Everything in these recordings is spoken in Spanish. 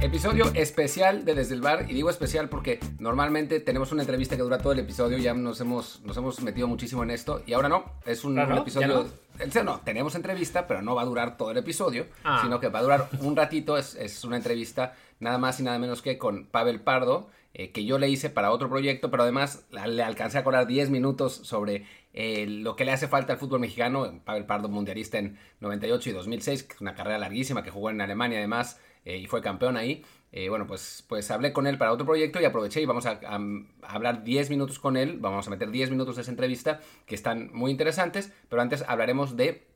Episodio especial de Desde el Bar, y digo especial porque normalmente tenemos una entrevista que dura todo el episodio, ya nos hemos, nos hemos metido muchísimo en esto, y ahora no, es un, episodio... ¿Ya no? tenemos entrevista, pero no va a durar todo el episodio, Ah. sino que va a durar un ratito, es, es una entrevista nada más y nada menos que con Pavel Pardo, eh, que yo le hice para otro proyecto, pero además le alcancé a cobrar 10 minutos sobre eh, lo que le hace falta al fútbol mexicano. Pavel Pardo, mundialista en 98 y 2006, que es una carrera larguísima, que jugó en Alemania además eh, y fue campeón ahí. Eh, bueno, pues, pues hablé con él para otro proyecto y aproveché y vamos a, a- a hablar 10 minutos con él. Vamos a meter 10 minutos de esa entrevista que están muy interesantes, pero antes hablaremos de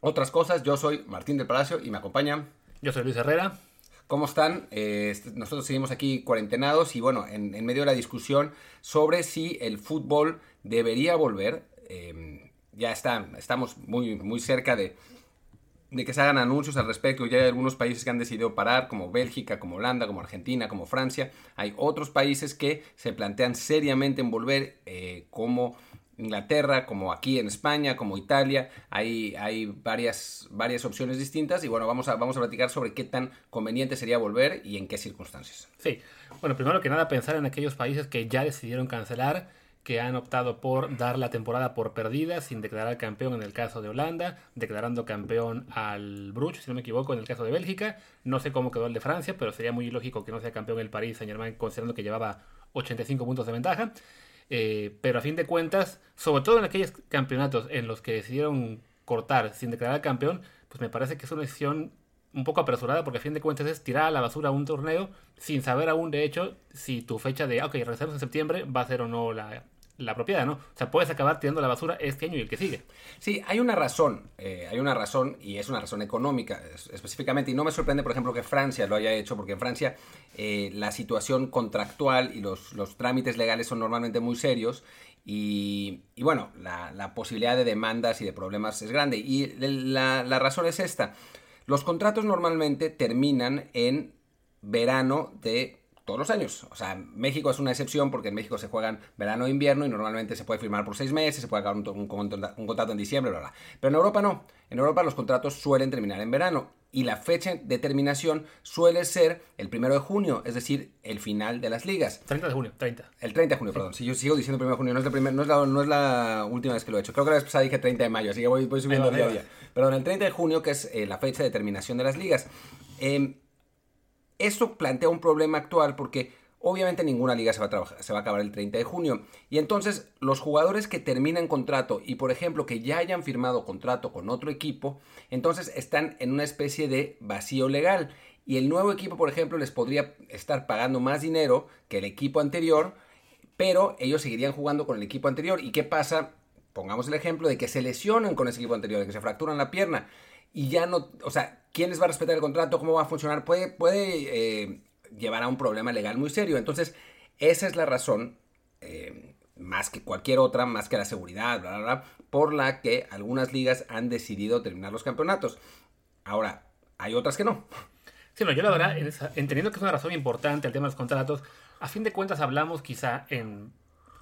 otras cosas. Yo soy Martín del Palacio y me acompaña Yo soy Luis Herrera. ¿Cómo están? Eh, est- nosotros seguimos aquí cuarentenados y bueno, en, en medio de la discusión sobre si el fútbol debería volver. eh, ya está, estamos muy, muy cerca de, de que se hagan anuncios al respecto. Ya hay algunos países que han decidido parar, como Bélgica, como Holanda, como Argentina, como Francia. Hay otros países que se plantean seriamente en volver, eh, como Inglaterra, como aquí en España, como Italia. Hay, hay varias, varias opciones distintas y bueno, vamos a, vamos a platicar sobre qué tan conveniente sería volver y en qué circunstancias. Sí. Bueno, primero que nada, pensar en aquellos países que ya decidieron cancelar, que han optado por dar la temporada por perdida sin declarar campeón en el caso de Holanda, declarando campeón al Bruch, si no me equivoco, en el caso de Bélgica. No sé cómo quedó el de Francia, pero sería muy ilógico que no sea campeón el París Saint Germain, considerando que llevaba 85 puntos de ventaja. Eh, pero a fin de cuentas, sobre todo en aquellos campeonatos en los que decidieron cortar sin declarar campeón, pues me parece que es una decisión un poco apresurada porque a fin de cuentas es tirar a la basura un torneo sin saber aún de hecho si tu fecha de, "Ah, ok, regresamos en septiembre va a ser o no la, la propiedad, ¿no? O sea, puedes acabar tirando la basura este año y el que sigue. Sí, hay una razón, eh, hay una razón y es una razón económica es- específicamente y no me sorprende por ejemplo que Francia lo haya hecho porque en Francia eh, la situación contractual y los, los trámites legales son normalmente muy serios y, y bueno, la, la posibilidad de demandas y de problemas es grande y la, la razón es esta, los contratos normalmente terminan en verano de todos los años. O sea, México es una excepción porque en México se juegan verano e invierno y normalmente se puede firmar por seis meses, se puede acabar un, un contra- un contrato en diciembre, bla, bla. Pero en Europa no. En Europa los contratos suelen terminar en verano y la fecha de terminación suele ser el primero de junio, es decir, el final de las ligas. 30 de junio, 30. El 30 de junio, perdón. Si yo sigo diciendo primero de junio, no es, la primer- no, es la, no es la última vez que lo he hecho. Creo que la vez pasada dije 30 de mayo, así que voy, voy subiendo día a día. Perdón, el 30 de junio, que es eh, la fecha de terminación de las ligas. Em, esto plantea un problema actual porque obviamente ninguna liga se va, a trabajar- se va a acabar el 30 de junio. Y entonces los jugadores que terminan contrato y por ejemplo que ya hayan firmado contrato con otro equipo, entonces están en una especie de vacío legal. Y el nuevo equipo, por ejemplo, les podría estar pagando más dinero que el equipo anterior, pero ellos seguirían jugando con el equipo anterior. ¿Y qué pasa? Pongamos el ejemplo de que se lesionan con ese equipo anterior, de que se fracturan la pierna y ya no, o sea, ¿quién les va a respetar el contrato? ¿Cómo va a funcionar? Puede, puede eh, llevar a un problema legal muy serio. Entonces, esa es la razón, eh, más que cualquier otra, más que la seguridad, bla, bla, bla, por la que algunas ligas han decidido terminar los campeonatos. Ahora, hay otras que no. Sí, no, yo la verdad, entendiendo que es una razón importante el tema de los contratos, a fin de cuentas hablamos quizá en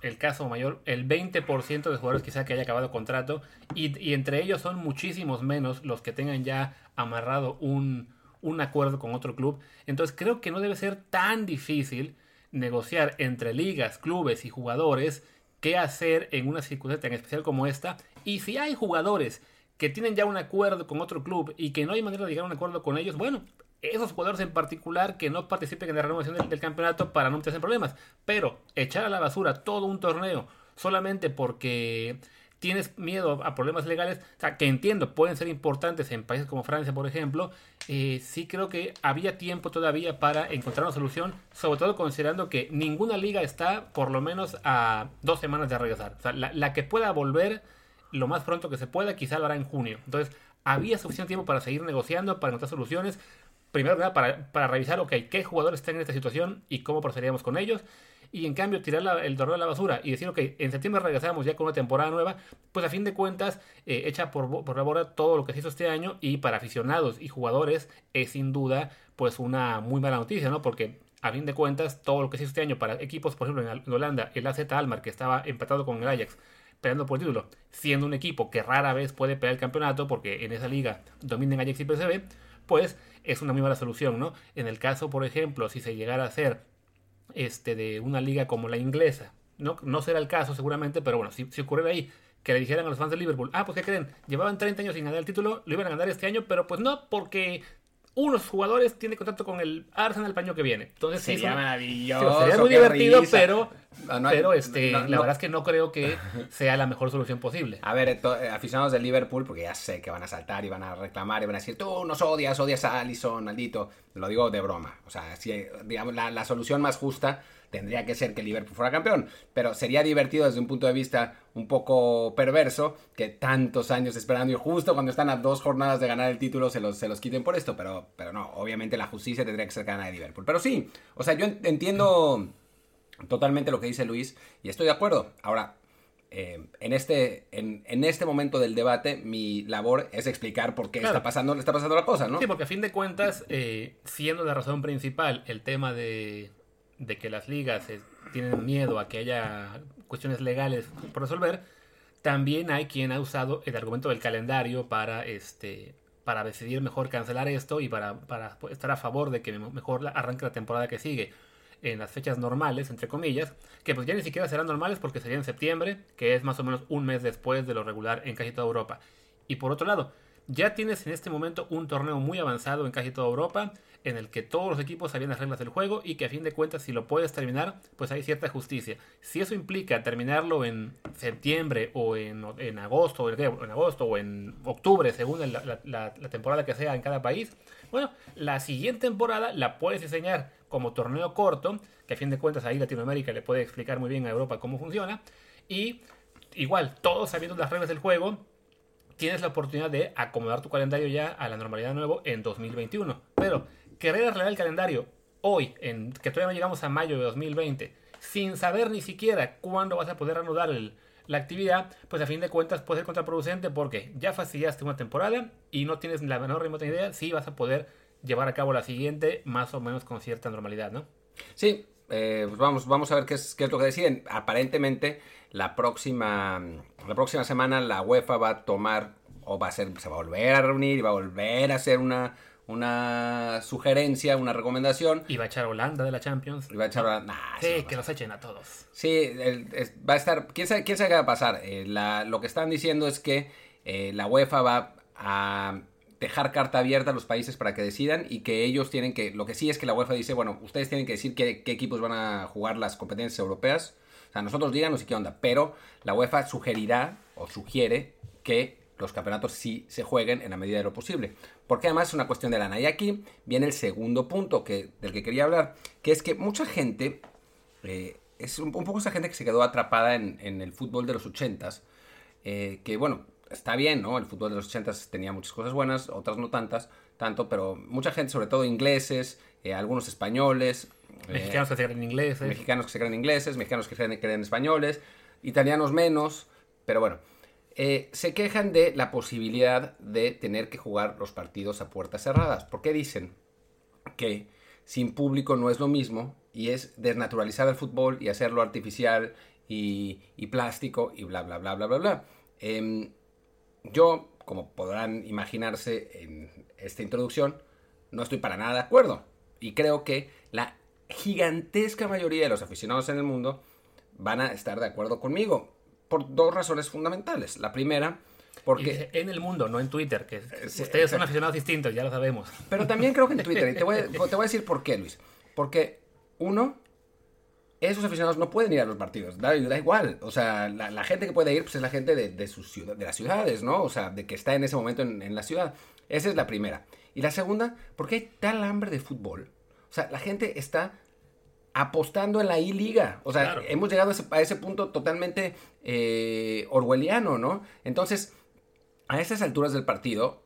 el caso mayor, el 20% de jugadores quizá que haya acabado contrato y, entre ellos son muchísimos menos los que tengan ya amarrado un, un acuerdo con otro club. Entonces creo que no debe ser tan difícil negociar entre ligas, clubes y jugadores qué hacer en una circunstancia tan especial como esta. Y si hay jugadores que tienen ya un acuerdo con otro club y que no hay manera de llegar a un acuerdo con ellos, bueno, esos jugadores en particular que no participen en la renovación del, campeonato para no meterse problemas. Pero echar a la basura todo un torneo solamente porque tienes miedo a problemas legales, o sea, que entiendo, pueden ser importantes en países como Francia, por ejemplo, eh, sí creo que había tiempo todavía para encontrar una solución, sobre todo considerando que ninguna liga está por lo menos a dos semanas de regresar. O sea, la que pueda volver lo más pronto que se pueda, quizá lo hará en junio. Entonces, había suficiente tiempo para seguir negociando, para encontrar soluciones. Primero nada, para, para revisar, ok, qué jugadores están en esta situación y cómo procederíamos con ellos. Y en cambio, tirar el torneo a la basura y decir, ok, en septiembre regresamos ya con una temporada nueva, pues a fin de cuentas, eh, echa por, por la borda todo lo que se hizo este año. Y para aficionados y jugadores, es sin duda, pues una muy mala noticia, ¿no? Porque a fin de cuentas, todo lo que se hizo este año para equipos, por ejemplo, en Holanda, el AZ Almar, que estaba empatado con el Ajax, peleando por el título, siendo un equipo que rara vez puede pelear el campeonato porque en esa liga dominan Ajax y PSV, después, es una muy mala solución, ¿no? En el caso, por ejemplo, si se llegara a hacer este, de una liga como la inglesa, no, no será el caso seguramente, pero bueno, si, si ocurriera ahí que le dijeran a los fans de Liverpool, ah, pues ¿qué creen? Llevaban 30 años sin ganar el título, lo iban a ganar este año, pero pues no, porque unos jugadores tienen contacto con el Arsenal el año que viene. Entonces sería sí, maravilloso. sería muy divertido, risa. pero, No, no, pero este, no, la verdad es que no creo que sea la mejor solución posible. A ver, eh, aficionados de Liverpool, porque ya sé que van a saltar y van a reclamar y van a decir, tú nos odias, odias a Allison, maldito. Lo digo de broma. O sea, si, digamos, la, la solución más justa tendría que ser que Liverpool fuera campeón. Pero sería divertido desde un punto de vista un poco perverso que tantos años esperando y justo cuando están a dos jornadas de ganar el título se los, se los quiten por esto. Pero, pero no, obviamente la justicia tendría que ser gana de Liverpool. Pero sí, o sea, yo en- entiendo totalmente lo que dice Luis y estoy de acuerdo. Ahora, eh, en, este, en, en este momento del debate, mi labor es explicar por qué Claro. está, pasando, está pasando la cosa, ¿no? Sí, porque a fin de cuentas, eh, siendo la razón principal el tema de, de que las ligas eh, tienen miedo a que haya cuestiones legales por resolver, también hay quien ha usado el argumento del calendario para este para decidir mejor cancelar esto y para, para estar a favor de que mejor arranque la temporada que sigue en las fechas normales, entre comillas, que pues ya ni siquiera serán normales porque sería en septiembre, que es más o menos un mes después de lo regular en casi toda Europa. Y por otro lado, ya tienes en este momento un torneo muy avanzado en casi toda Europa, en el que todos los equipos sabían las reglas del juego y que a fin de cuentas si lo puedes terminar, pues hay cierta justicia. Si eso implica terminarlo en septiembre o en, agosto, o en, agosto o en octubre, según la- la temporada que sea en cada país, bueno, la siguiente temporada la puedes diseñar como torneo corto, que a fin de cuentas ahí Latinoamérica le puede explicar muy bien a Europa cómo funciona, y igual, todos sabiendo las reglas del juego, tienes la oportunidad de acomodar tu calendario ya a la normalidad de nuevo en 2021. Pero querer arreglar el calendario hoy, en que todavía no llegamos a mayo de 2020, sin saber ni siquiera cuándo vas a poder reanudar el- la actividad, pues a fin de cuentas puede ser contraproducente porque ya fastidiaste una temporada y no tienes la menor remota idea si vas a poder llevar a cabo la siguiente más o menos con cierta normalidad, ¿no? Sí, eh, pues vamos, vamos a ver qué es, qué es lo que deciden. Aparentemente, la próxima, la próxima semana la UEFA va a tomar, o va a ser, se va a volver a reunir y va a volver a hacer una, una sugerencia, una recomendación. Y va a echar a Holanda de la Champions. Y va a echar a- nah, eso no Sí, que los echen a todos. Sí, el- es- va a estar. ¿Quién sabe, quién sabe qué va a pasar? Eh, la- lo que están diciendo es que eh, la UEFA va a dejar carta abierta a los países para que decidan y que ellos tienen que. Lo que sí es que la UEFA dice: bueno, ustedes tienen que decir qué, equipos van a jugar las competencias europeas. O sea, nosotros díganos y qué onda. Pero la UEFA sugerirá o sugiere que los campeonatos sí se jueguen en la medida de lo posible. Porque además es una cuestión de lana. Y aquí viene el segundo punto que, del que quería hablar, que es que mucha gente eh, es un, poco esa gente que se quedó atrapada en, el fútbol de los 80s. eh, que bueno, está bien, ¿no? El fútbol de los 80s tenía muchas cosas buenas, otras no tantas, tanto, pero mucha gente, sobre todo ingleses, eh, algunos españoles, eh, Mexicanos que se creen ingleses. mexicanos que se creen ingleses, mexicanos que se creen, españoles, italianos menos, pero bueno. eh, se quejan de la posibilidad de tener que jugar los partidos a puertas cerradas. ¿Por qué dicen que sin público no es lo mismo y es desnaturalizar el fútbol y hacerlo artificial y, y plástico y bla, bla, bla, bla, bla, bla? Em, yo, como podrán imaginarse en esta introducción, no estoy para nada de acuerdo. Y creo que la gigantesca mayoría de los aficionados en el mundo van a estar de acuerdo conmigo. Por dos razones fundamentales. La primera, porque... en el mundo, no en Twitter, que sí, ustedes son aficionados distintos, ya lo sabemos. Pero también creo que en Twitter, y te voy, a, te voy a decir por qué, Luis. Porque, uno, esos aficionados no pueden ir a los partidos, da, da igual. O sea, la, la gente que puede ir pues, es la gente de, de, sus ciudad, de las ciudades, ¿no? O sea, de que está en ese momento en, en la ciudad. Esa es la primera. Y la segunda, porque hay tal hambre de fútbol. O sea, la gente está apostando en la I-Liga. O sea, Claro. hemos llegado a ese, a ese punto totalmente eh, orwelliano, ¿no? Entonces, a estas alturas del partido,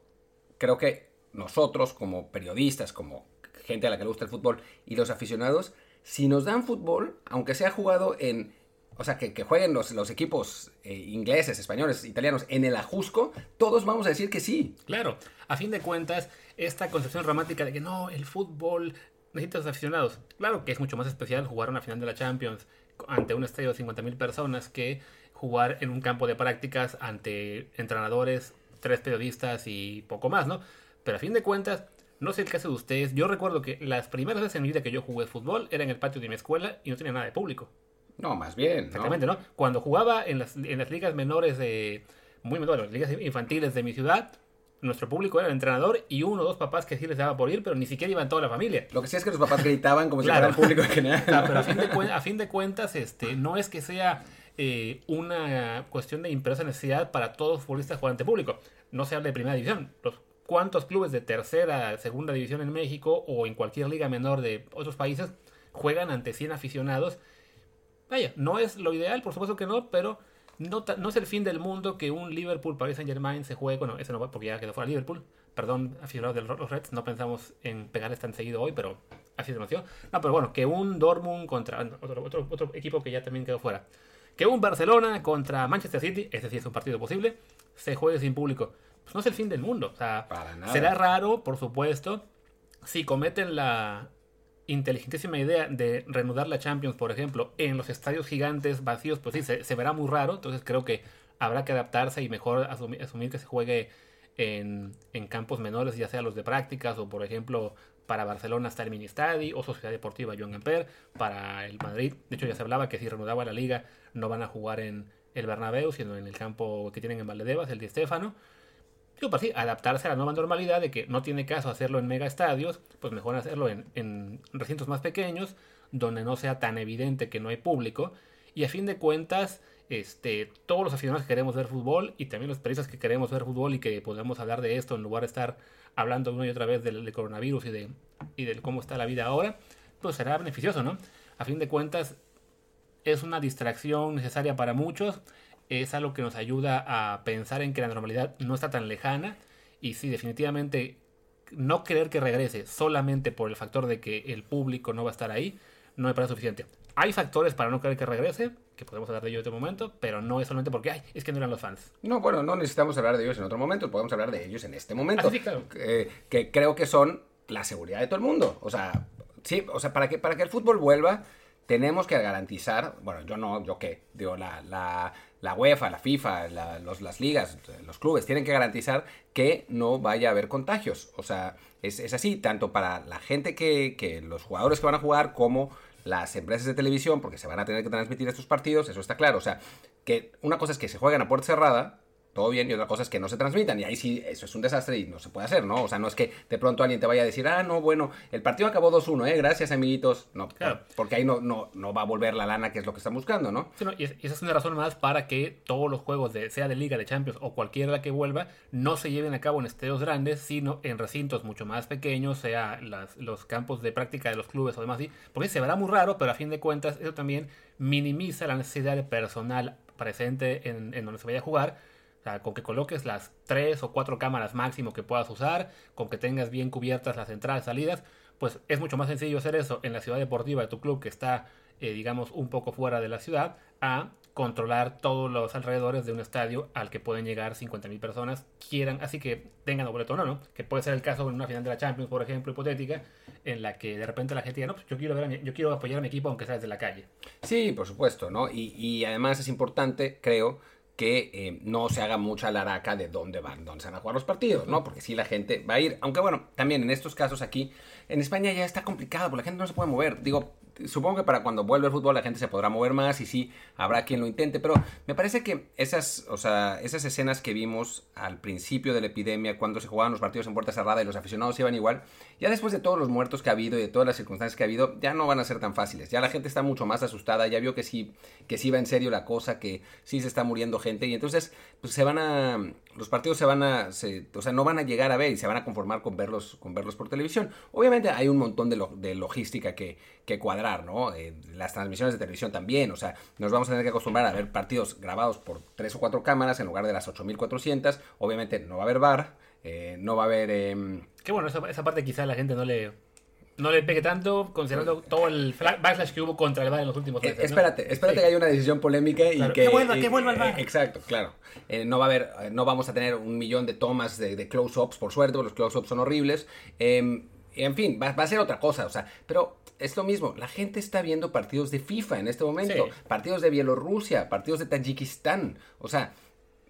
creo que nosotros como periodistas, como gente a la que le gusta el fútbol y los aficionados, si nos dan fútbol, aunque sea jugado en... O sea, que, jueguen los, equipos eh, ingleses, españoles, italianos en el ajusco, todos vamos a decir que sí. Claro, a fin de cuentas, esta concepción romántica de que no, el fútbol necesita los aficionados. Claro que es mucho más especial jugar una final de la Champions ante un estadio de 50.000 personas que jugar en un campo de prácticas ante entrenadores, tres periodistas y poco más, ¿no? Pero a fin de cuentas, No sé el caso de ustedes. Yo recuerdo que las primeras veces en mi vida que yo jugué fútbol era en el patio de mi escuela y no tenía nada de público. No, más bien. ¿no? Exactamente, ¿no? Cuando jugaba en las, en las ligas menores de. Muy menores, las ligas infantiles de mi ciudad, nuestro público era el entrenador y uno o dos papás que sí les daba por ir, pero ni siquiera iban toda la familia. Lo que sí es que los papás gritaban como Claro. si fuera el público en general. O sea, pero a fin de, a fin de cuentas, este, no es que sea eh, una cuestión de imperiosa necesidad para todos los futbolistas jugar ante público. No se habla de primera división. Los, ¿Cuántos clubes de tercera, segunda división en México o en cualquier liga menor de otros países juegan ante 100 aficionados? Vaya, no es lo ideal, por supuesto que no, pero no, es el fin del mundo que un Liverpool Paris Saint Germain se juegue. Bueno, ese no va porque ya quedó fuera Liverpool. Perdón, aficionados de los Reds, no pensamos en pegarles tan seguido hoy, pero así se nació. No, pero bueno, que un Dortmund contra otro, otro, otro equipo que ya también quedó fuera. Que un Barcelona contra Manchester City, ese sí es un partido posible, se juegue sin público. Pues no es el fin del mundo. O sea, será raro, por supuesto, si cometen la inteligentísima idea de reanudar la Champions, por ejemplo, en los estadios gigantes vacíos, pues sí, se, se verá muy raro. Entonces creo que habrá que adaptarse y mejor asumir, asumir que se juegue en, en campos menores, ya sea los de prácticas o, por ejemplo, para Barcelona está el Mini Stadi o Sociedad Deportiva Joan Gamper, para el Madrid. De hecho, ya se hablaba que si reanudaba la liga no van a jugar en el Bernabéu, sino en el campo que tienen en Valdebebas, el Di Stéfano. Digo, para sí, adaptarse a la nueva normalidad de que no tiene caso hacerlo en mega estadios, pues mejor hacerlo en, en recintos más pequeños, donde no sea tan evidente que no hay público. Y a fin de cuentas, este, todos los aficionados que queremos ver fútbol y también los periodistas que queremos ver fútbol y que podamos hablar de esto en lugar de estar hablando una y otra vez del, del coronavirus y de, y de cómo está la vida ahora, pues será beneficioso, ¿no? A fin de cuentas, es una distracción necesaria para muchos, es algo que nos ayuda a pensar en que la normalidad no está tan lejana y sí, definitivamente no querer que regrese solamente por el factor de que el público no va a estar ahí, no me parece suficiente. Hay factores para no querer que regrese, que podemos hablar de ello en este momento, pero no es solamente porque, ay, es que no eran los fans. No, bueno, no necesitamos hablar de ellos en otro momento, podemos hablar de ellos en este momento. Ah, sí, claro. Que, que creo que son la seguridad de todo el mundo. O sea, sí, o sea, para que, para que el fútbol vuelva, tenemos que garantizar, bueno, yo no, yo qué, digo, la, la, la UEFA, la FIFA, los, las ligas, los clubes tienen que garantizar que no vaya a haber contagios. O sea, es, es así, tanto para la gente que, que los jugadores que van a jugar como las empresas de televisión, porque se van a tener que transmitir estos partidos, eso está claro. O sea, que una cosa es que se jueguen a puerta cerrada, todo bien, y otra cosa es que no se transmitan, y ahí sí, eso es un desastre y no se puede hacer, ¿no? O sea, no es que de pronto alguien te vaya a decir, ah, no, bueno, el partido acabó 2-1, ¿eh? Gracias, amiguitos. No, Claro. porque ahí no, no, no va a volver la lana, que es lo que están buscando, ¿no? Sí, no, y, es- y esa es una razón más para que todos los juegos, de, sea de Liga, de Champions o cualquiera que vuelva, no se lleven a cabo en estadios grandes, sino en recintos mucho más pequeños, sea las- los campos de práctica de los clubes o demás así. Porque se verá muy raro, pero a fin de cuentas eso también minimiza la necesidad de personal presente en, en donde se vaya a jugar. Sea, con que coloques las tres o cuatro cámaras máximo que puedas usar, con que tengas bien cubiertas las entradas y salidas, pues es mucho más sencillo hacer eso en la ciudad deportiva de tu club que está, eh, digamos, un poco fuera de la ciudad, a controlar todos los alrededores de un estadio al que pueden llegar 50.000 personas, quieran, así que tengan boleto o no, ¿no? Que puede ser el caso en una final de la Champions, por ejemplo, hipotética, en la que de repente la gente diga, no, pues yo quiero, ver a mi- yo quiero apoyar a mi equipo aunque sea desde la calle. Sí, por supuesto, ¿no? Y, y además es importante, creo, que eh, no se haga mucha laraca de dónde van, dónde se van a jugar los partidos, ¿no? Porque sí la gente va a ir. Aunque bueno, también en estos casos aquí, en España ya está complicado, porque la gente no se puede mover. Digo, supongo que para cuando vuelva el fútbol la gente se podrá mover más y sí, habrá quien lo intente, pero me parece que esas, o sea, esas escenas que vimos al principio de la epidemia, cuando se jugaban los partidos en puerta cerrada y los aficionados iban igual, ya después de todos los muertos que ha habido y de todas las circunstancias que ha habido, ya no van a ser tan fáciles. Ya la gente está mucho más asustada, ya vio que sí, que sí va en serio la cosa, que sí se está muriendo gente y entonces pues se van a, los partidos se van a, se- o sea, no van a llegar a ver y se van a conformar con verlos, con verlos por televisión. Obviamente hay un montón de, lo- de logística que, que cuadrar, ¿no? Eh, las transmisiones de televisión también, o sea, nos vamos a tener que acostumbrar a ver partidos grabados por tres o cuatro cámaras en lugar de las 8400. Obviamente no va a haber bar, eh, no va a haber... em, Que bueno, esa, esa parte quizá la gente no le, no le pegue tanto, considerando todo el fla- backlash que hubo contra el VAR en los últimos Eh, meses. ¿no? espérate, espérate Sí. que haya una decisión polémica y Claro, que... que vuelva, y- que vuelva el eh, VAR. exacto, claro. Eh, no va a haber, eh, no vamos a tener un millón de tomas de, de close-ups, por suerte, porque los close-ups son horribles. Eh, en fin, va, va a ser otra cosa, o sea, pero es lo mismo, la gente está viendo partidos de FIFA en este momento, Sí. partidos de Bielorrusia, partidos de Tayikistán, o sea,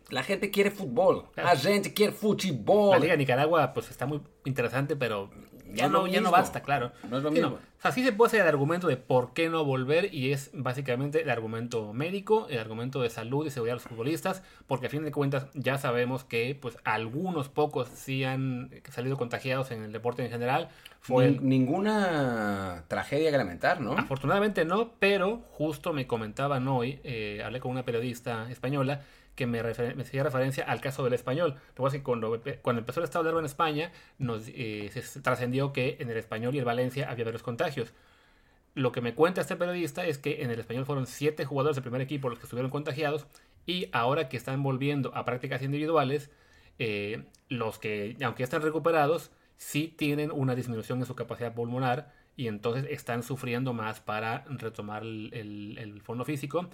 la gente quiere fútbol. La gente quiere fútbol. La Liga de Nicaragua, pues está muy interesante, pero ya, no, ya no basta, claro. No es lo mismo. O sea, sí se puede hacer el argumento de por qué no volver y es básicamente el argumento médico, el argumento de salud y seguridad de los futbolistas, porque a fin de cuentas ya sabemos que pues algunos pocos sí han salido contagiados en el deporte en general. Fue Nin- Ninguna tragedia que lamentar, ¿no? Afortunadamente no, pero justo me comentaban hoy, eh, hablé con una periodista española que me, hacía referencia al caso del español. Lo que cuando empezó el estado de alarma en España, nos eh, se trascendió que en el español y el Valencia había varios contagios. Lo que me cuenta este periodista es que en el español fueron siete jugadores del primer equipo los que estuvieron contagiados y ahora que están volviendo a prácticas individuales, eh, los que, aunque ya están recuperados, sí tienen una disminución en su capacidad pulmonar y entonces están sufriendo más para retomar el, el- el fondo físico.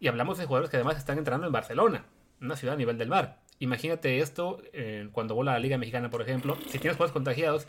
Y hablamos de jugadores que además están entrando en Barcelona, una ciudad a nivel del mar. Imagínate esto eh, cuando vuela la Liga Mexicana, por ejemplo. Si tienes jugadores contagiados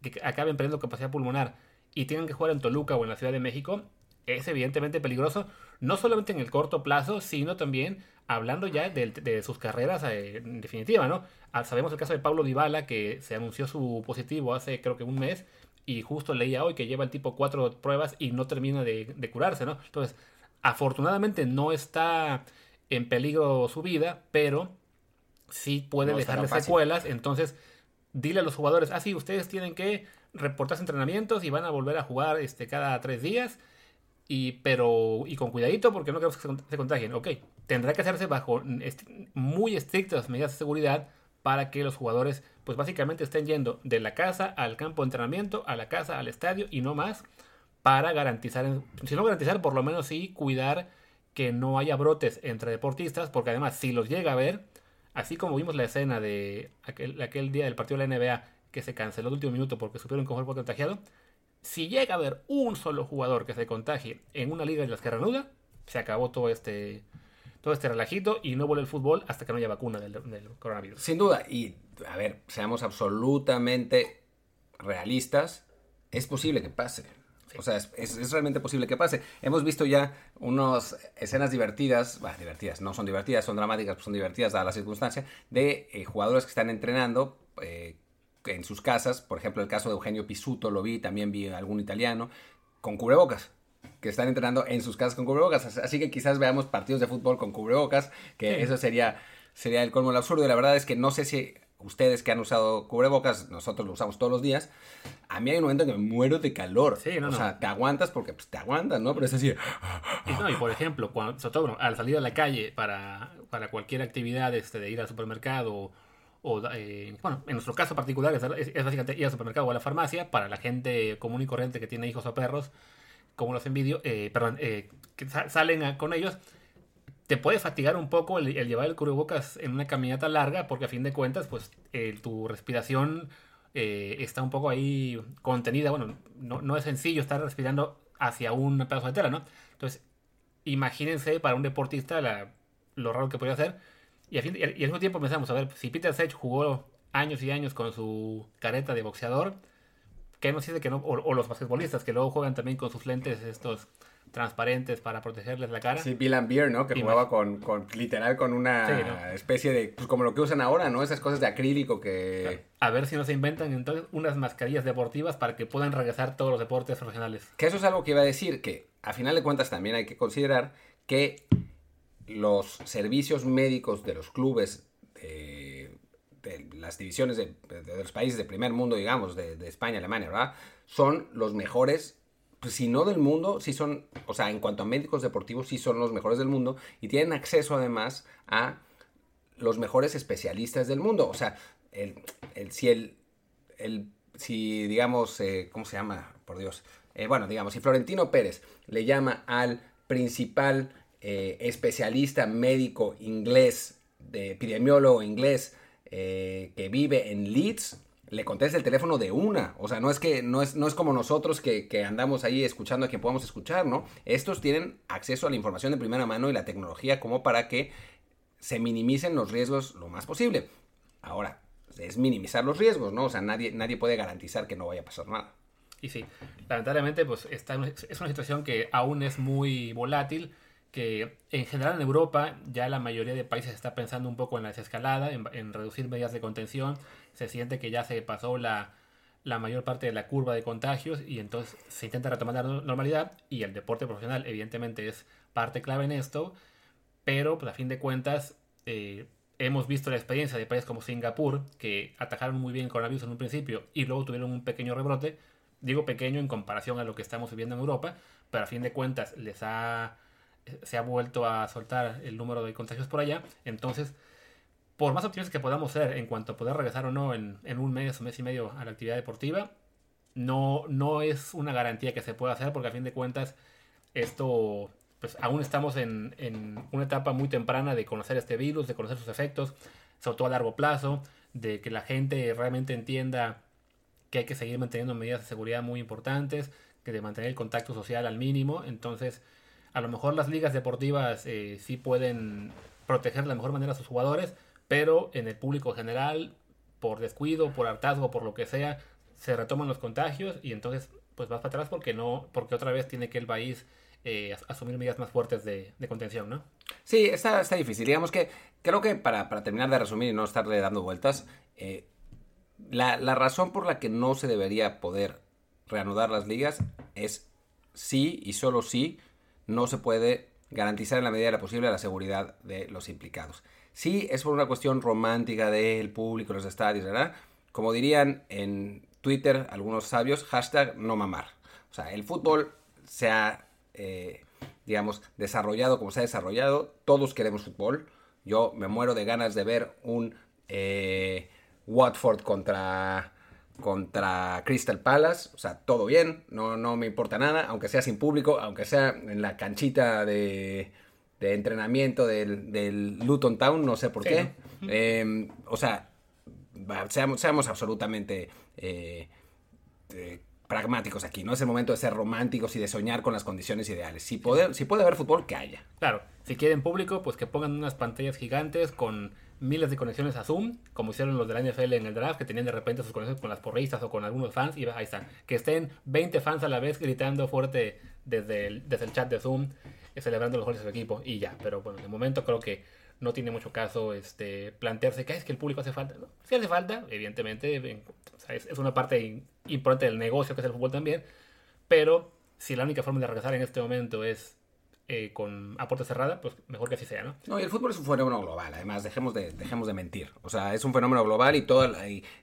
que acaben perdiendo capacidad pulmonar y tienen que jugar en Toluca o en la Ciudad de México, es evidentemente peligroso, no solamente en el corto plazo, sino también hablando ya de, de sus carreras eh, en definitiva, ¿no? Ah, Sabemos el caso de Pablo Dybala, que se anunció su positivo hace creo que un mes, y justo leía hoy que lleva el tipo cuatro pruebas y no termina de, de curarse, ¿no? Entonces, afortunadamente no está en peligro su vida, pero sí puede No dejarle secuelas, entonces dile a los jugadores, ah, sí, ustedes tienen que reportarse entrenamientos y van a volver a jugar este, cada tres días, y, pero, y con cuidadito porque no queremos que se, cont- se contagien. Ok, tendrá que hacerse bajo est- muy estrictas medidas de seguridad para que los jugadores, pues básicamente estén yendo de la casa al campo de entrenamiento, a la casa al estadio y no más, para garantizar, si no garantizar, por lo menos sí cuidar que no haya brotes entre deportistas, porque además si los llega a ver, así como vimos la escena de aquel, aquel día del partido de la NBA que se canceló de último minuto porque supieron que fue por contagiado, si llega a haber un solo jugador que se contagie en una liga de las que reanuda, se acabó todo este todo este relajito y no vuelve el fútbol hasta que no haya vacuna del coronavirus. Sin duda. Y, a ver, seamos absolutamente realistas. Es posible que pase. O sea, es, es- es realmente posible que pase. Hemos visto ya unas escenas divertidas, bah, divertidas, no son divertidas, son dramáticas, pues son divertidas dadas las circunstancias, de eh, jugadores que están entrenando eh, en sus casas. Por ejemplo, el caso de Eugenio Pisuto lo vi, también vi algún italiano, con cubrebocas. Que están entrenando en sus casas con cubrebocas. Así que quizás veamos partidos de fútbol con cubrebocas, que Sí. eso sería, sería el colmo del absurdo. Y la verdad es que no sé si ustedes que han usado cubrebocas, nosotros lo usamos todos los días, a mí hay un momento en que me muero de calor. Sí, no, o no. sea, te aguantas porque pues, te aguantas, ¿no? Pero es así. Y, no, y por ejemplo, cuando, sobre todo bueno, al salir a la calle para, para cualquier actividad este, de ir al supermercado o, eh, bueno, en nuestro caso particular es, es- básicamente ir al supermercado o a la farmacia para la gente común y corriente que tiene hijos o perros, como los envidio, eh, perdón, eh, que sa- salen a- con ellos, te puede fatigar un poco el, el llevar el cubrebocas en una caminata larga porque a fin de cuentas, pues tu respiración eh, está un poco ahí contenida. Bueno, no, no es sencillo estar respirando hacia un pedazo de tela, ¿no? Entonces, imagínense para un deportista la- lo raro que podría hacer. Y, a fin- y al mismo tiempo pensamos, a ver, si Peter Sech jugó años y años con su careta de boxeador, ¿qué nos dice que no? O, o los basquetbolistas que luego juegan también con sus lentes estos transparentes para protegerles la cara. Sí, Bill and Beer, ¿no? Que jugaba con, con, literal, con una Sí, ¿no? especie de, pues como lo que usan ahora, ¿no? Esas cosas de acrílico que... A ver si no se inventan entonces unas mascarillas deportivas para que puedan regresar todos los deportes profesionales. Que eso es algo que iba a decir, que a final de cuentas también hay que considerar que los servicios médicos de los clubes de, de las divisiones de, de- los países de primer mundo, digamos, de, de España, Alemania, ¿verdad? Son los mejores, si no del mundo, sí son, o sea, en cuanto a médicos deportivos, sí son los mejores del mundo y tienen acceso además a los mejores especialistas del mundo. O sea, el, el- si el, el- si digamos, eh, ¿cómo se llama? Por Dios. Eh, bueno, digamos, si Florentino Pérez le llama al principal eh, especialista médico inglés, de epidemiólogo inglés, que vive en Leeds, le contesta el teléfono de una. O sea, no es que no es, no es como nosotros que, que andamos ahí escuchando a quien podamos escuchar, ¿no? Estos tienen acceso a la información de primera mano y la tecnología como para que se minimicen los riesgos lo más posible. Ahora, es minimizar los riesgos, ¿no? O sea, nadie, nadie puede garantizar que no vaya a pasar nada. Y sí, lamentablemente pues está, es una situación que aún es muy volátil, que en general en Europa ya la mayoría de países está pensando un poco en la desescalada, en, reducir medidas de contención, se siente que ya se pasó la, la mayor parte de la curva de contagios y entonces se intenta retomar la normalidad y el deporte profesional evidentemente es parte clave en esto, pero pues, a fin de cuentas eh, hemos visto la experiencia de países como Singapur que atajaron muy bien el coronavirus en un principio y luego tuvieron un pequeño rebrote, digo pequeño en comparación a lo que estamos viviendo en Europa, pero a fin de cuentas les ha se ha vuelto a soltar el número de contagios por allá. Entonces, por más optimistas que podamos ser en cuanto a poder regresar o no en, un mes o mes y medio a la actividad deportiva, no, no es una garantía que se pueda hacer porque a fin de cuentas esto, pues aún estamos en, en una etapa muy temprana de conocer este virus, de conocer sus efectos, sobre todo a largo plazo, de que la gente realmente entienda que hay que seguir manteniendo medidas de seguridad muy importantes, que de mantener el contacto social al mínimo. Entonces, a lo mejor las ligas deportivas eh, sí pueden proteger de la mejor manera a sus jugadores, pero en el público general, por descuido, por hartazgo, por lo que sea, se retoman los contagios y entonces pues vas para atrás porque no, porque otra vez tiene que el país eh, asumir medidas más fuertes de, contención, ¿no? Sí, está, está difícil. Digamos que creo que para, terminar de resumir y no estarle dando vueltas, eh, la, la razón por la que no se debería poder reanudar las ligas es sí y solo sí no se puede garantizar en la medida de la posible la seguridad de los implicados. Sí, es por una cuestión romántica del público, los estadios, ¿verdad? Como dirían en Twitter algunos sabios, hashtag no mamar. O sea, el fútbol se ha, eh, digamos, desarrollado como se ha desarrollado. Todos queremos fútbol. Yo me muero de ganas de ver un eh, Watford contra contra Crystal Palace, o sea, todo bien, no, no me importa nada, aunque sea sin público, aunque sea en la canchita de, de entrenamiento del, del, Luton Town, no sé por qué. Em, o sea, seamos, seamos absolutamente eh, eh, pragmáticos aquí, no es el momento de ser románticos y de soñar con las condiciones ideales. Si puede, si puede haber fútbol, que haya. Claro, si quieren público, pues que pongan unas pantallas gigantes con miles de conexiones a Zoom, como hicieron los de la NFL en el draft, que tenían de repente sus conexiones con las porristas o con algunos fans, y ahí están. Que estén 20 fans a la vez gritando fuerte desde el, desde el chat de Zoom, eh, celebrando los goles de su equipo, y ya. Pero bueno, de momento creo que no tiene mucho caso este, plantearse que es que el público hace falta. ¿no? Si hace falta, evidentemente, es, una parte importante del negocio que es el fútbol también, pero si la única forma de regresar en este momento es eh, con a puerta cerrada, pues mejor que así sea, ¿no? No, y el fútbol es un fenómeno global, además, dejemos de, dejemos de mentir. O sea, es un fenómeno global y todo.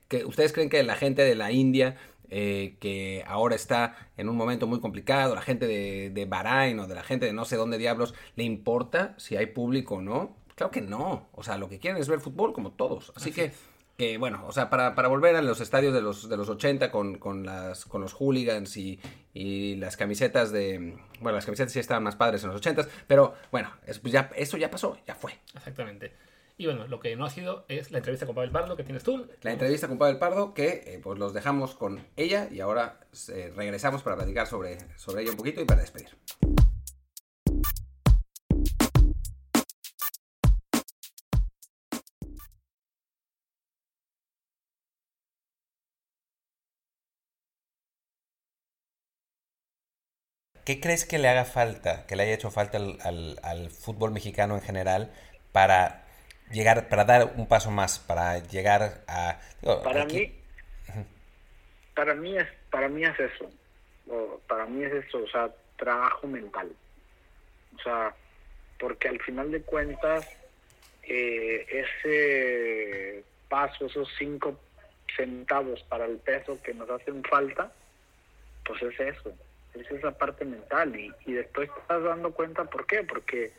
que ¿Ustedes creen que la gente de la India, eh, que ahora está en un momento muy complicado, la gente de, de Bahrein o de la gente de no sé dónde diablos, le importa si hay público o no? Claro que no. O sea, lo que quieren es ver fútbol como todos. Así, que, que, bueno, o sea, para, volver a los estadios de los, de los 80 con, con, las, con los hooligans y, y, las camisetas de... Bueno, las camisetas sí estaban más padres en los 80, pero bueno, es, pues ya, eso ya pasó, ya fue. Exactamente. Y bueno, lo que no ha sido es la entrevista con Pavel Pardo que tienes tú. La entrevista con Pavel Pardo que eh, pues los dejamos con ella y ahora eh, regresamos para platicar sobre, sobre ella un poquito y para despedir. ¿Qué crees que le haga falta, que le haya hecho falta al, fútbol mexicano en general para llegar, para dar un paso más, para llegar a... para mí, para mí es, para mí es eso, para mí es eso, o sea, trabajo mental, o sea, porque al final de cuentas eh, ese paso, esos cinco centavos para el peso que nos hacen falta, pues es eso es esa parte mental y, después te estás dando cuenta por qué, porque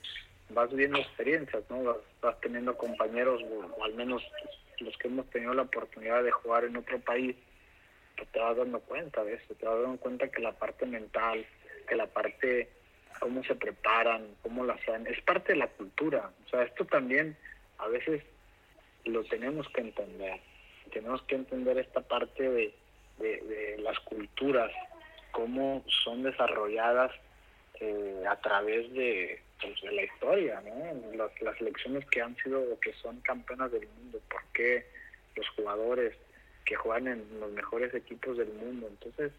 vas viendo experiencias, ¿no? Vas, teniendo compañeros, o, al menos los que hemos tenido la oportunidad de jugar en otro país, pues te vas dando cuenta de eso, te vas dando cuenta que la parte mental, que la parte cómo se preparan, cómo las hacen, es parte de la cultura. O sea, esto también a veces lo tenemos que entender. Tenemos que entender esta parte de, de las culturas cómo son desarrolladas eh, a través de, pues, de la historia, ¿no? Las, las selecciones que han sido o que son campeonas del mundo, por qué los jugadores que juegan en los mejores equipos del mundo. Entonces,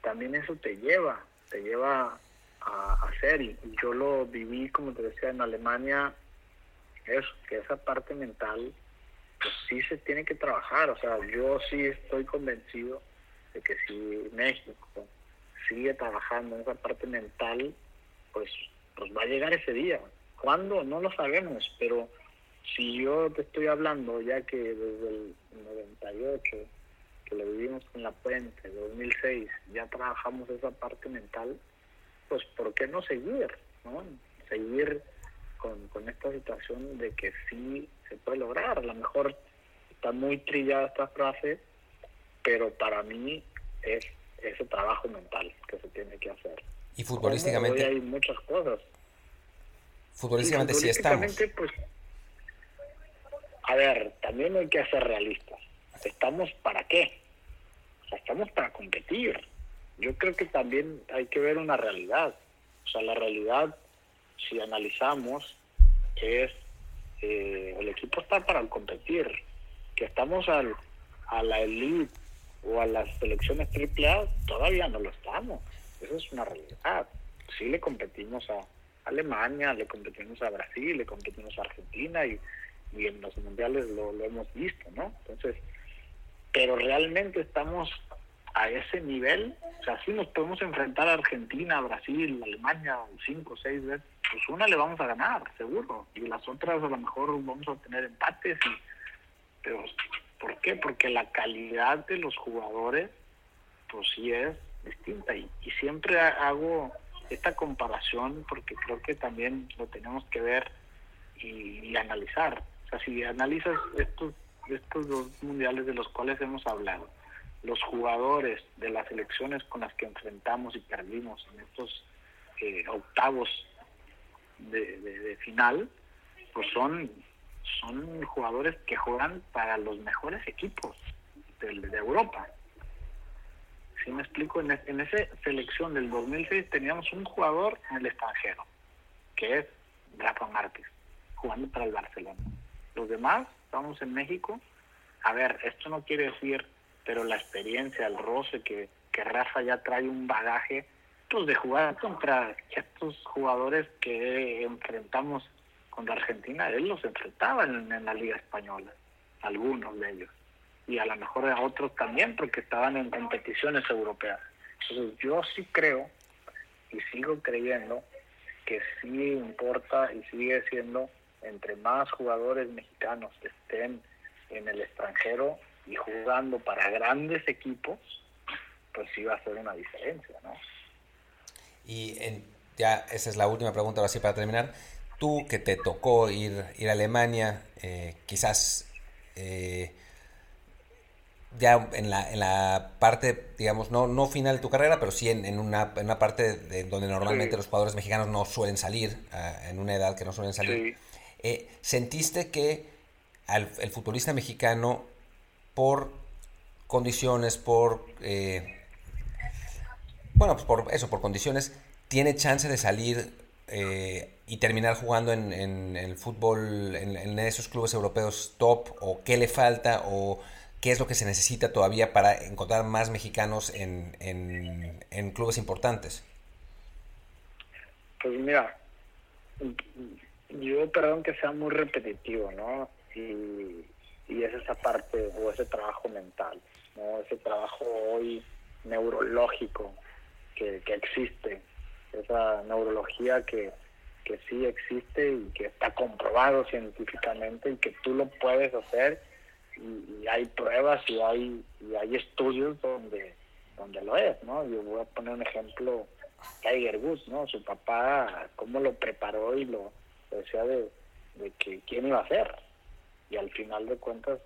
también eso te lleva, te lleva a hacer y yo lo viví, como te decía, en Alemania, eso, que esa parte mental, pues sí se tiene que trabajar, o sea, yo sí estoy convencido de que si México sigue trabajando en esa parte mental, pues, pues va a llegar ese día. ¿Cuándo? No lo sabemos, pero si yo te estoy hablando ya que desde el 98 que lo vivimos con la puente, 2006, ya trabajamos esa parte mental, pues ¿por qué no seguir? ¿no? Seguir con, con esta situación de que sí se puede lograr. A lo mejor está muy trillada esta frase, pero para mí es ese trabajo mental que se tiene que hacer. Y futbolísticamente. hay muchas cosas. Futbolísticamente, sí estamos. Pues, a ver, también hay que ser realistas. ¿Estamos para qué? O sea, estamos para competir. Yo creo que también hay que ver una realidad. O sea, la realidad, si analizamos, es eh, el equipo está para competir. Que estamos al, a la elite o a las selecciones AAA, todavía no lo estamos. Eso es una realidad. Sí le competimos a Alemania, le competimos a Brasil, le competimos a Argentina y, y en los mundiales lo, lo hemos visto, ¿no? Entonces, pero realmente estamos a ese nivel, o sea, sí nos podemos enfrentar a Argentina, Brasil, Alemania, cinco o seis veces, pues una le vamos a ganar, seguro, y las otras a lo mejor vamos a tener empates, y, pero ¿por qué? Porque la calidad de los jugadores, pues sí es distinta, y, y siempre hago esta comparación porque creo que también lo tenemos que ver y, analizar. O sea, si analizas estos, estos dos mundiales de los cuales hemos hablado, los jugadores de las elecciones con las que enfrentamos y perdimos en estos eh, octavos de, final, pues son, son jugadores que juegan para los mejores equipos de, de Europa. Si me explico, en, en esa selección del 2006 teníamos un jugador en el extranjero, que es Rafa Márquez, jugando para el Barcelona. Los demás, estamos en México. A ver, esto no quiere decir pero la experiencia, el roce que, que Rafa ya trae un bagaje, pues de jugar contra estos jugadores que enfrentamos contra Argentina, él los enfrentaba en, la Liga Española, algunos de ellos, y a lo mejor a otros también porque estaban en competiciones europeas. Entonces yo sí creo y sigo creyendo que sí importa y sigue siendo entre más jugadores mexicanos estén en el extranjero, y jugando para grandes equipos, pues sí va a ser una diferencia, ¿no? Y ya esa es la última pregunta, ahora sí para terminar. Tú que te tocó ir, ir a Alemania, eh, quizás eh, ya en la, en la parte, digamos, no, no final de tu carrera, pero sí en, en, una, en una parte de donde normalmente los jugadores mexicanos no suelen salir, uh, en una edad que no suelen salir. Sí. Eh, ¿Sentiste que al, el futbolista mexicano por condiciones, por... Eh, bueno, pues por eso, por condiciones, tiene chance de salir eh, y terminar jugando en, el fútbol, en, en, esos clubes europeos top, o qué le falta, o qué es lo que se necesita todavía para encontrar más mexicanos en, en clubes importantes. Pues mira, yo perdón que sea muy repetitivo, ¿no? Y y es esa parte o ese trabajo mental, ¿no? ese trabajo hoy neurológico que, que existe, esa neurología que, que sí existe y que está comprobado científicamente y que tú lo puedes hacer y, hay pruebas y hay y hay estudios donde donde lo es, ¿no? Yo voy a poner un ejemplo, Tiger Woods, ¿no? Su papá, cómo lo preparó y lo, decía de, de que quién iba a ser, y al final de cuentas,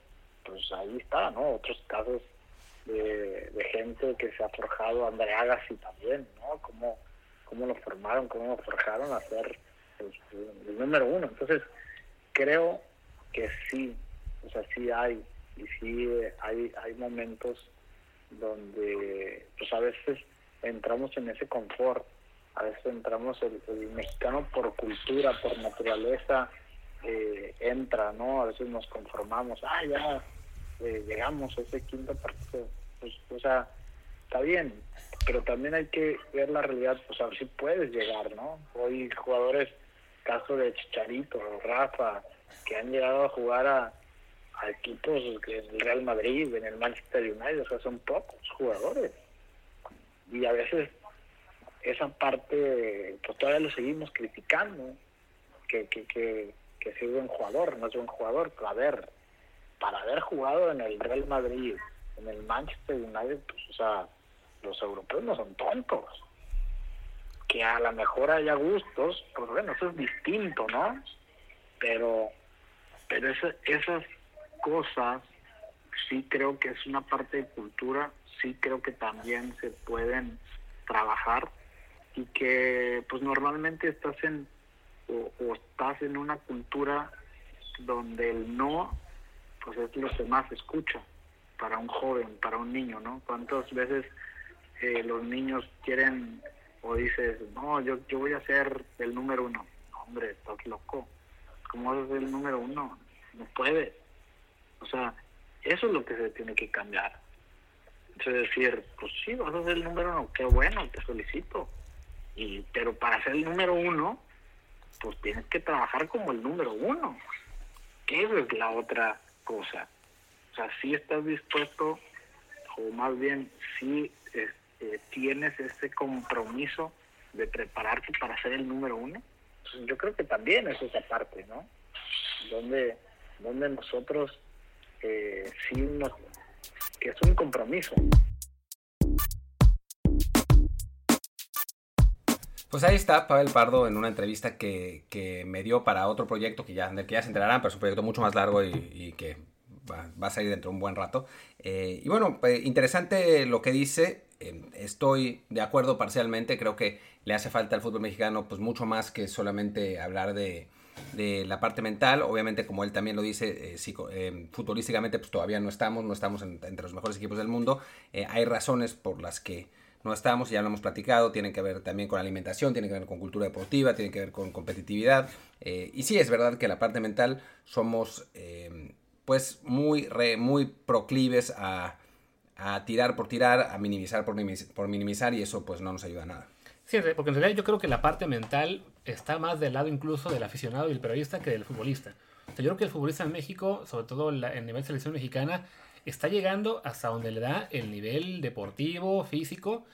pues ahí está, ¿no? Otros casos de, de gente que se ha forjado, André Agassi también, ¿no? Cómo, cómo lo formaron, cómo lo forjaron a ser pues, el número uno. Entonces, creo que sí, o sea, sí hay, y sí hay, hay momentos donde, pues a veces entramos en ese confort, a veces entramos el, el mexicano por cultura, por naturaleza, eh, entra, ¿no? A veces nos conformamos, ah, ya eh, llegamos a ese quinto partido. Pues, o sea, está bien, pero también hay que ver la realidad, pues a ver si puedes llegar, ¿no? Hoy jugadores, caso de Chicharito, Rafa, que han llegado a jugar a, a equipos en el Real Madrid, en el Manchester United, o sea, son pocos jugadores. Y a veces esa parte, pues todavía lo seguimos criticando, que, que, que, que es buen jugador, no es buen jugador, pero a ver, para haber jugado en el Real Madrid, en el Manchester United, pues, o sea, los europeos no son tontos. A lo mejor haya gustos, pues bueno, eso es distinto, ¿no? Pero, pero esas cosas sí creo que es una parte de cultura, sí creo que también se pueden trabajar y que pues normalmente estás en o, estás en una cultura donde el no pues es lo que más escucha para un joven, para un niño, ¿no? ¿Cuántas veces eh, los niños quieren o dices, no, yo, yo voy a ser el número uno? Hombre, estás loco. ¿Cómo vas a ser el número uno? No puedes. O sea, eso es lo que se tiene que cambiar. Es decir, pues sí, vas a ser el número uno, qué bueno, te felicito. Y, pero para ser el número uno, pues tienes que trabajar como el número uno. Que esa es la otra cosa. O sea, si estás dispuesto, o más bien si este, tienes ese compromiso de prepararte para ser el número uno. Pues yo creo que también es esa parte, ¿no? Donde, donde nosotros eh, sí nos, que es un compromiso. Pues ahí está Pavel Pardo en una entrevista que, que, me dio para otro proyecto que ya, que ya se enterarán, pero es un proyecto mucho más largo y, y que va, va, a salir dentro de un buen rato. Eh, y bueno, pues, interesante lo que dice. Eh, estoy de acuerdo parcialmente. Creo que le hace falta al fútbol mexicano pues mucho más que solamente hablar de, la parte mental. Obviamente, como él también lo dice, eh, eh, futbolísticamente pues todavía no estamos, no estamos en, entre los mejores equipos del mundo. Eh, hay razones por las que no estamos, ya lo hemos platicado, tienen que ver también con alimentación, tienen que ver con cultura deportiva, tienen que ver con competitividad. Eh, y sí, es verdad que la parte mental somos eh, pues muy, re, muy proclives a, a, tirar por tirar, a minimizar por, minimizar y eso pues no nos ayuda a nada. Sí, porque en realidad yo creo que la parte mental está más del lado incluso del aficionado y el periodista que del futbolista. O sea, yo creo que el futbolista en México, sobre todo en el nivel de selección mexicana, está llegando hasta donde le da el nivel deportivo, físico,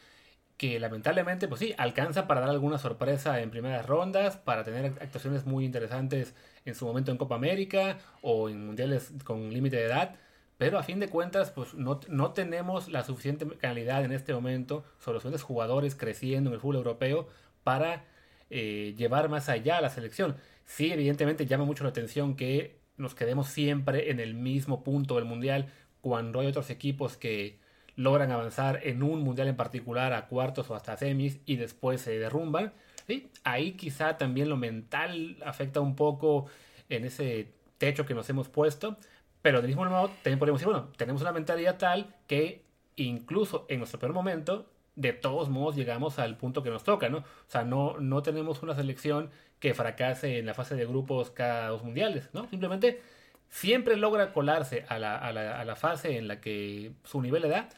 que lamentablemente, pues sí, alcanza para dar alguna sorpresa en primeras rondas, para tener actuaciones muy interesantes en su momento en Copa América o en mundiales con límite de edad, pero a fin de cuentas, pues no, no tenemos la suficiente calidad en este momento sobre los suficientes jugadores creciendo en el fútbol europeo para eh, llevar más allá a la selección. Sí, evidentemente llama mucho la atención que nos quedemos siempre en el mismo punto del mundial cuando hay otros equipos que logran avanzar en un mundial en particular a cuartos o hasta semis y después se derrumban. ¿sí? Ahí quizá también lo mental afecta un poco en ese techo que nos hemos puesto, pero del mismo modo también podemos decir, bueno, tenemos una mentalidad tal que incluso en nuestro peor momento, de todos modos llegamos al punto que nos toca, ¿no? O sea, no, no tenemos una selección que fracase en la fase de grupos cada dos mundiales, ¿no? Simplemente siempre logra colarse a la, a la, a la fase en la que su nivel le da.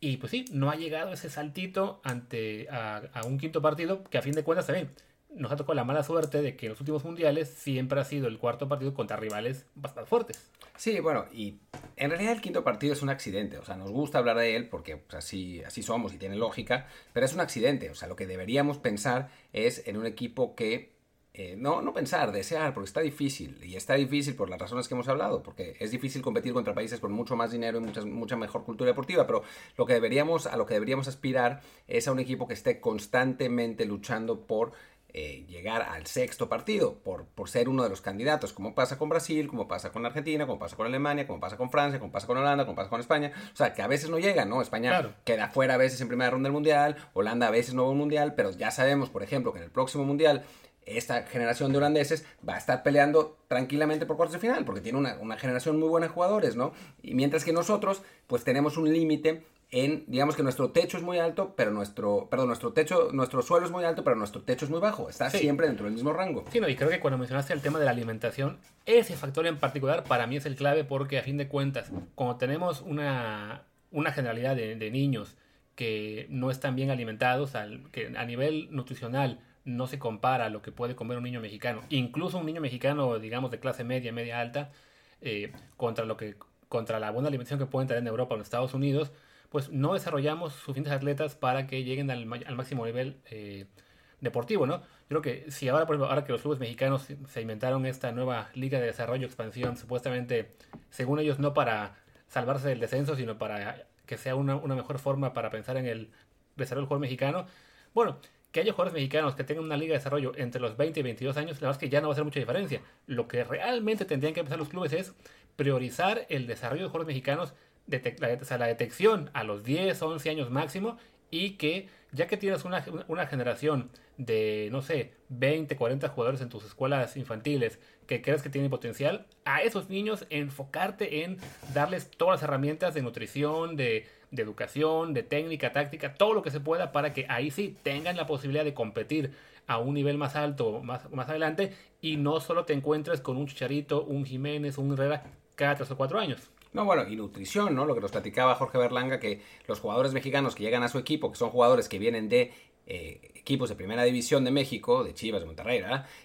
Y pues sí, no ha llegado ese saltito ante a, un quinto partido que a fin de cuentas también nos ha tocado la mala suerte de que en los últimos mundiales siempre ha sido el cuarto partido contra rivales bastante fuertes. Sí, bueno, y en realidad el quinto partido es un accidente, o sea, nos gusta hablar de él porque pues, así, así somos y tiene lógica, pero es un accidente, o sea, lo que deberíamos pensar es en un equipo que eh, no, no pensar, desear, porque está difícil. Y está difícil por las razones que hemos hablado, porque es difícil competir contra países con mucho más dinero y mucha, mucha mejor cultura deportiva. Pero lo que deberíamos, a lo que deberíamos aspirar es a un equipo que esté constantemente luchando por eh, llegar al sexto partido, por, por ser uno de los candidatos, como pasa con Brasil, como pasa con Argentina, como pasa con Alemania, como pasa con Francia, como pasa con Holanda, como pasa con España. O sea, que a veces no llega, ¿no? España claro. queda fuera a veces en primera ronda del Mundial, Holanda a veces no va un Mundial, pero ya sabemos, por ejemplo, que en el próximo Mundial esta generación de holandeses va a estar peleando tranquilamente por cuartos de final, porque tiene una, una, generación muy buena de jugadores, ¿no? Y mientras que nosotros, pues tenemos un límite en, digamos que nuestro techo es muy alto, pero nuestro, perdón, nuestro techo, nuestro suelo es muy alto, pero nuestro techo es muy bajo. Está sí. siempre dentro del mismo rango. Sí, no, y creo que cuando mencionaste el tema de la alimentación, ese factor en particular para mí es el clave porque a fin de cuentas, cuando tenemos una, una generalidad de, de niños que no están bien alimentados, al, que a nivel nutricional no se compara a lo que puede comer un niño mexicano, incluso un niño mexicano, digamos, de clase media, media alta, eh, contra, lo que, contra la buena alimentación que pueden tener en Europa o en Estados Unidos, pues no desarrollamos suficientes atletas para que lleguen al, al máximo nivel eh, deportivo, ¿no? Yo creo que si ahora, por ejemplo, ahora que los clubes mexicanos se inventaron esta nueva liga de desarrollo expansión, supuestamente, según ellos, no para salvarse del descenso, sino para que sea una, una mejor forma para pensar en el desarrollo del juego mexicano. Bueno, que haya jugadores mexicanos que tengan una liga de desarrollo entre los 20 y 22 años, la verdad es que ya no va a hacer mucha diferencia. Lo que realmente tendrían que empezar los clubes es priorizar el desarrollo de jugadores mexicanos, la, la detección a los 10, 11 años máximo y que ya que tienes una, una, generación de, no sé, 20, 40 jugadores en tus escuelas infantiles que crees que tienen potencial, a esos niños enfocarte en darles todas las herramientas de nutrición, de, de educación, de técnica, táctica, todo lo que se pueda para que ahí sí tengan la posibilidad de competir a un nivel más alto más, más adelante y no solo te encuentres con un Chicharito, un Jiménez, un Herrera cada 3 o 4 años. No, bueno, y nutrición, ¿no? Lo que nos platicaba Jorge Berlanga, que los jugadores mexicanos que llegan a su equipo, que son jugadores que vienen de eh, equipos de primera división de México, de Chivas, de Monterrey,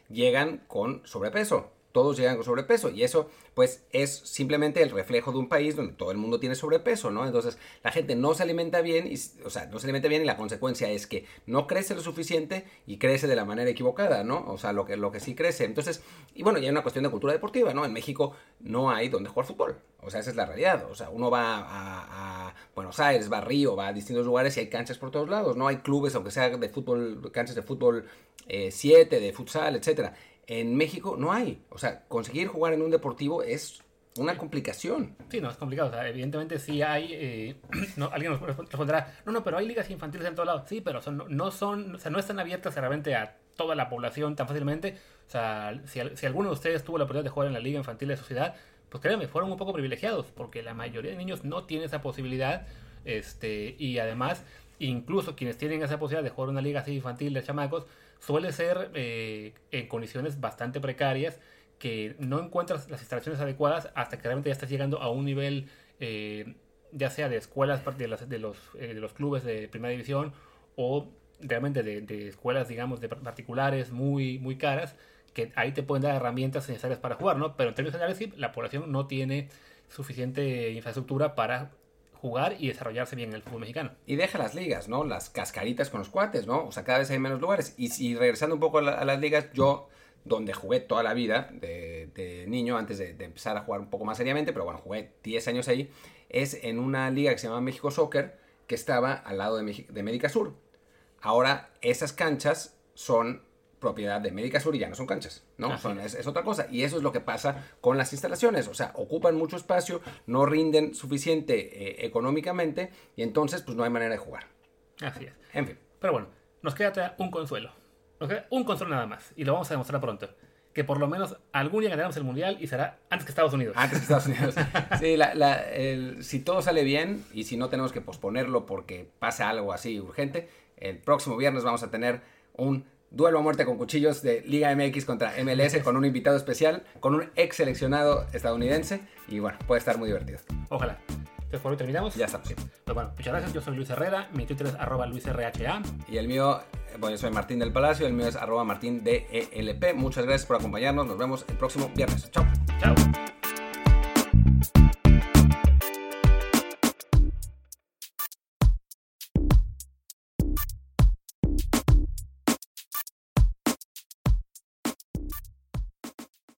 llegan con sobrepeso todos llegan con sobrepeso y eso pues es simplemente el reflejo de un país donde todo el mundo tiene sobrepeso, ¿no? Entonces la gente no se alimenta bien, y, o sea, no se alimenta bien y la consecuencia es que no crece lo suficiente y crece de la manera equivocada, ¿no? O sea, lo que, lo que sí crece. Entonces, y bueno, ya hay una cuestión de cultura deportiva, ¿no? En México no hay donde jugar fútbol, o sea, esa es la realidad, o sea, uno va a, Buenos Aires, va a Río, va a distintos lugares y hay canchas por todos lados, no hay clubes, aunque sea de fútbol, canchas de fútbol 7, eh, de futsal, etcétera en México no hay. O sea, conseguir jugar en un deportivo es una complicación. Sí, no, es complicado. O sea, evidentemente sí hay... Eh, no, alguien nos responderá, no, no, pero hay ligas infantiles en todos lados. Sí, pero son, no son, o sea, no están abiertas realmente a toda la población tan fácilmente. O sea, si, si alguno de ustedes tuvo la oportunidad de jugar en la liga infantil de su ciudad, pues créanme, fueron un poco privilegiados, porque la mayoría de niños no tiene esa posibilidad. Este, y además, incluso quienes tienen esa posibilidad de jugar una liga así infantil de chamacos, suele ser eh, en condiciones bastante precarias que no encuentras las instalaciones adecuadas hasta que realmente ya estás llegando a un nivel eh, ya sea de escuelas de, los, de, los, eh, de los clubes de primera división o realmente de, escuelas digamos de particulares muy muy caras que ahí te pueden dar herramientas necesarias para jugar no pero en términos generales la población no tiene suficiente infraestructura para jugar y desarrollarse bien en el fútbol mexicano. Y deja las ligas, ¿no? Las cascaritas con los cuates, ¿no? O sea, cada vez hay menos lugares. Y, si regresando un poco a, las ligas, yo, donde jugué toda la vida de, niño, antes de, empezar a jugar un poco más seriamente, pero bueno, jugué 10 años ahí, es en una liga que se llama México Soccer, que estaba al lado de, de Médica Sur. Ahora, esas canchas son propiedad de Médica Sur y ya no son canchas, ¿no? Son, es, otra cosa. Y eso es lo que pasa con las instalaciones. O sea, ocupan mucho espacio, no rinden suficiente eh, económicamente y entonces pues no hay manera de jugar. Así es. En fin. Pero bueno, nos queda un consuelo. Nos queda un consuelo nada más. Y lo vamos a demostrar pronto. Que por lo menos algún día ganaremos el Mundial y será antes que Estados Unidos. Antes que Estados Unidos. sí, la, si todo sale bien y si no tenemos que posponerlo porque pasa algo así urgente, el próximo viernes vamos a tener un duelo a muerte con cuchillos de Liga MX contra MLS con un invitado especial, con un ex seleccionado estadounidense y bueno, puede estar muy divertido. Ojalá. Entonces por hoy terminamos. Ya estamos. Pues bueno, muchas gracias. Yo soy Luis Herrera. Mi Twitter es arroba luisrha. Y el mío, bueno, yo soy Martín del Palacio. El mío es arroba martín delp. Muchas gracias por acompañarnos. Nos vemos el próximo viernes. Chao. Chao.